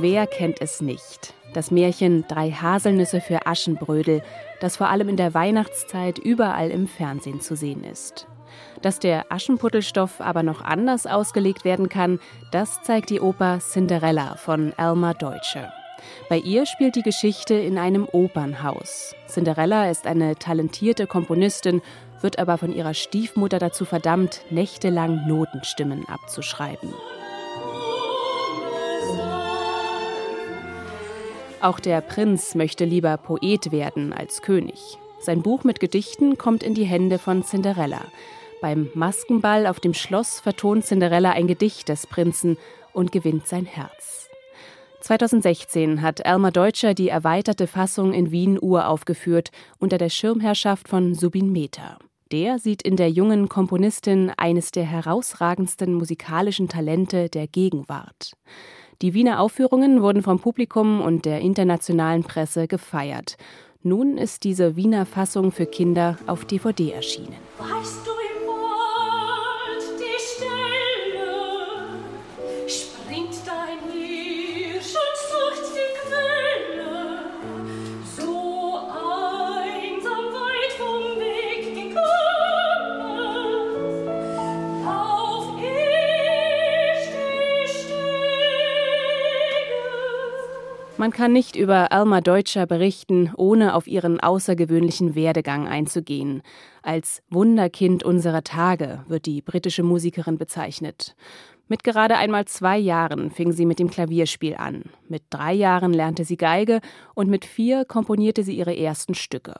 Wer kennt es nicht? Das Märchen Drei Haselnüsse für Aschenbrödel, das vor allem in der Weihnachtszeit überall im Fernsehen zu sehen ist. Dass der Aschenputtelstoff aber noch anders ausgelegt werden kann, das zeigt die Oper Cinderella von Elmar Deutsche. Bei ihr spielt die Geschichte in einem Opernhaus. Cinderella ist eine talentierte Komponistin, wird aber von ihrer Stiefmutter dazu verdammt, nächtelang Notenstimmen abzuschreiben. Auch der Prinz möchte lieber Poet werden als König. Sein Buch mit Gedichten kommt in die Hände von Cinderella. Beim Maskenball auf dem Schloss vertont Cinderella ein Gedicht des Prinzen und gewinnt sein Herz. 2016 hat Elmar Deutscher die erweiterte Fassung in Wien uraufgeführt unter der Schirmherrschaft von Subin Mehta. Der sieht in der jungen Komponistin eines der herausragendsten musikalischen Talente der Gegenwart. Die Wiener Aufführungen wurden vom Publikum und der internationalen Presse gefeiert. Nun ist diese Wiener Fassung für Kinder auf DVD erschienen. Weißt Man kann nicht über Alma Deutscher berichten, ohne auf ihren außergewöhnlichen Werdegang einzugehen. Als Wunderkind unserer Tage wird die britische Musikerin bezeichnet. Mit gerade einmal zwei Jahren fing sie mit dem Klavierspiel an. Mit drei Jahren lernte sie Geige und mit vier komponierte sie ihre ersten Stücke.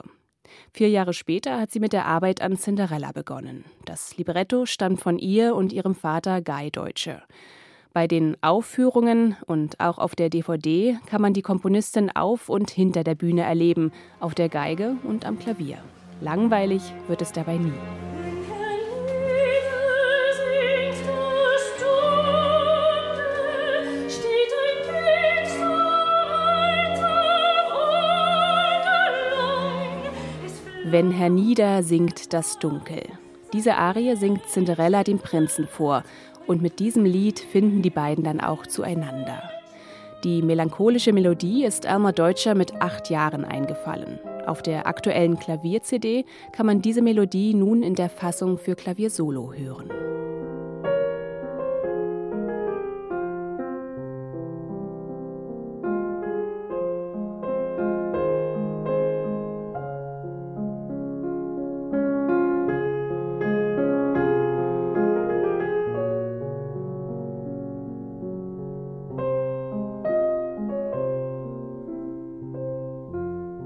Vier Jahre später hat sie mit der Arbeit an Cinderella begonnen. Das Libretto stammt von ihr und ihrem Vater Guy Deutsche. Bei den Aufführungen und auch auf der DVD kann man die Komponistin auf und hinter der Bühne erleben, auf der Geige und am Klavier. Langweilig wird es dabei nie. Wenn hernieder singt das Dunkel. Diese Arie singt Cinderella dem Prinzen vor und mit diesem Lied finden die beiden dann auch zueinander. Die melancholische Melodie ist Elmar Deutscher mit acht Jahren eingefallen. Auf der aktuellen Klavier-CD kann man diese Melodie nun in der Fassung für Klaviersolo hören.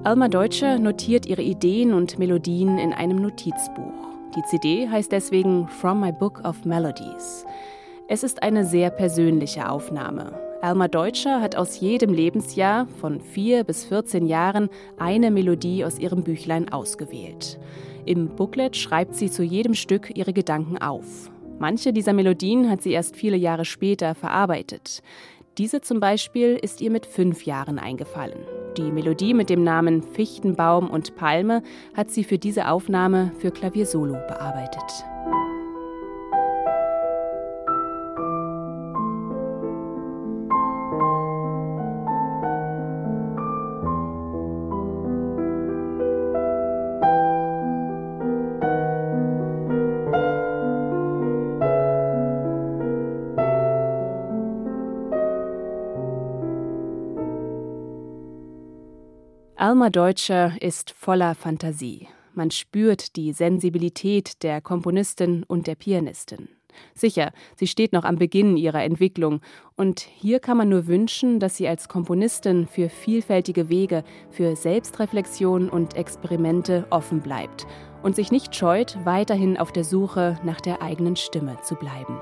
Alma Deutscher notiert ihre Ideen und Melodien in einem Notizbuch. Die CD heißt deswegen From My Book of Melodies. Es ist eine sehr persönliche Aufnahme. Alma Deutscher hat aus jedem Lebensjahr von 4 bis 14 Jahren eine Melodie aus ihrem Büchlein ausgewählt. Im Booklet schreibt sie zu jedem Stück ihre Gedanken auf. Manche dieser Melodien hat sie erst viele Jahre später verarbeitet. Diese zum Beispiel ist ihr mit fünf Jahren eingefallen. Die Melodie mit dem Namen Fichtenbaum und Palme hat sie für diese Aufnahme für Klaviersolo bearbeitet. Alma Deutscher ist voller Fantasie. Man spürt die Sensibilität der Komponistin und der Pianistin. Sicher, sie steht noch am Beginn ihrer Entwicklung, und hier kann man nur wünschen, dass sie als Komponistin für vielfältige Wege, für Selbstreflexion und Experimente offen bleibt und sich nicht scheut, weiterhin auf der Suche nach der eigenen Stimme zu bleiben.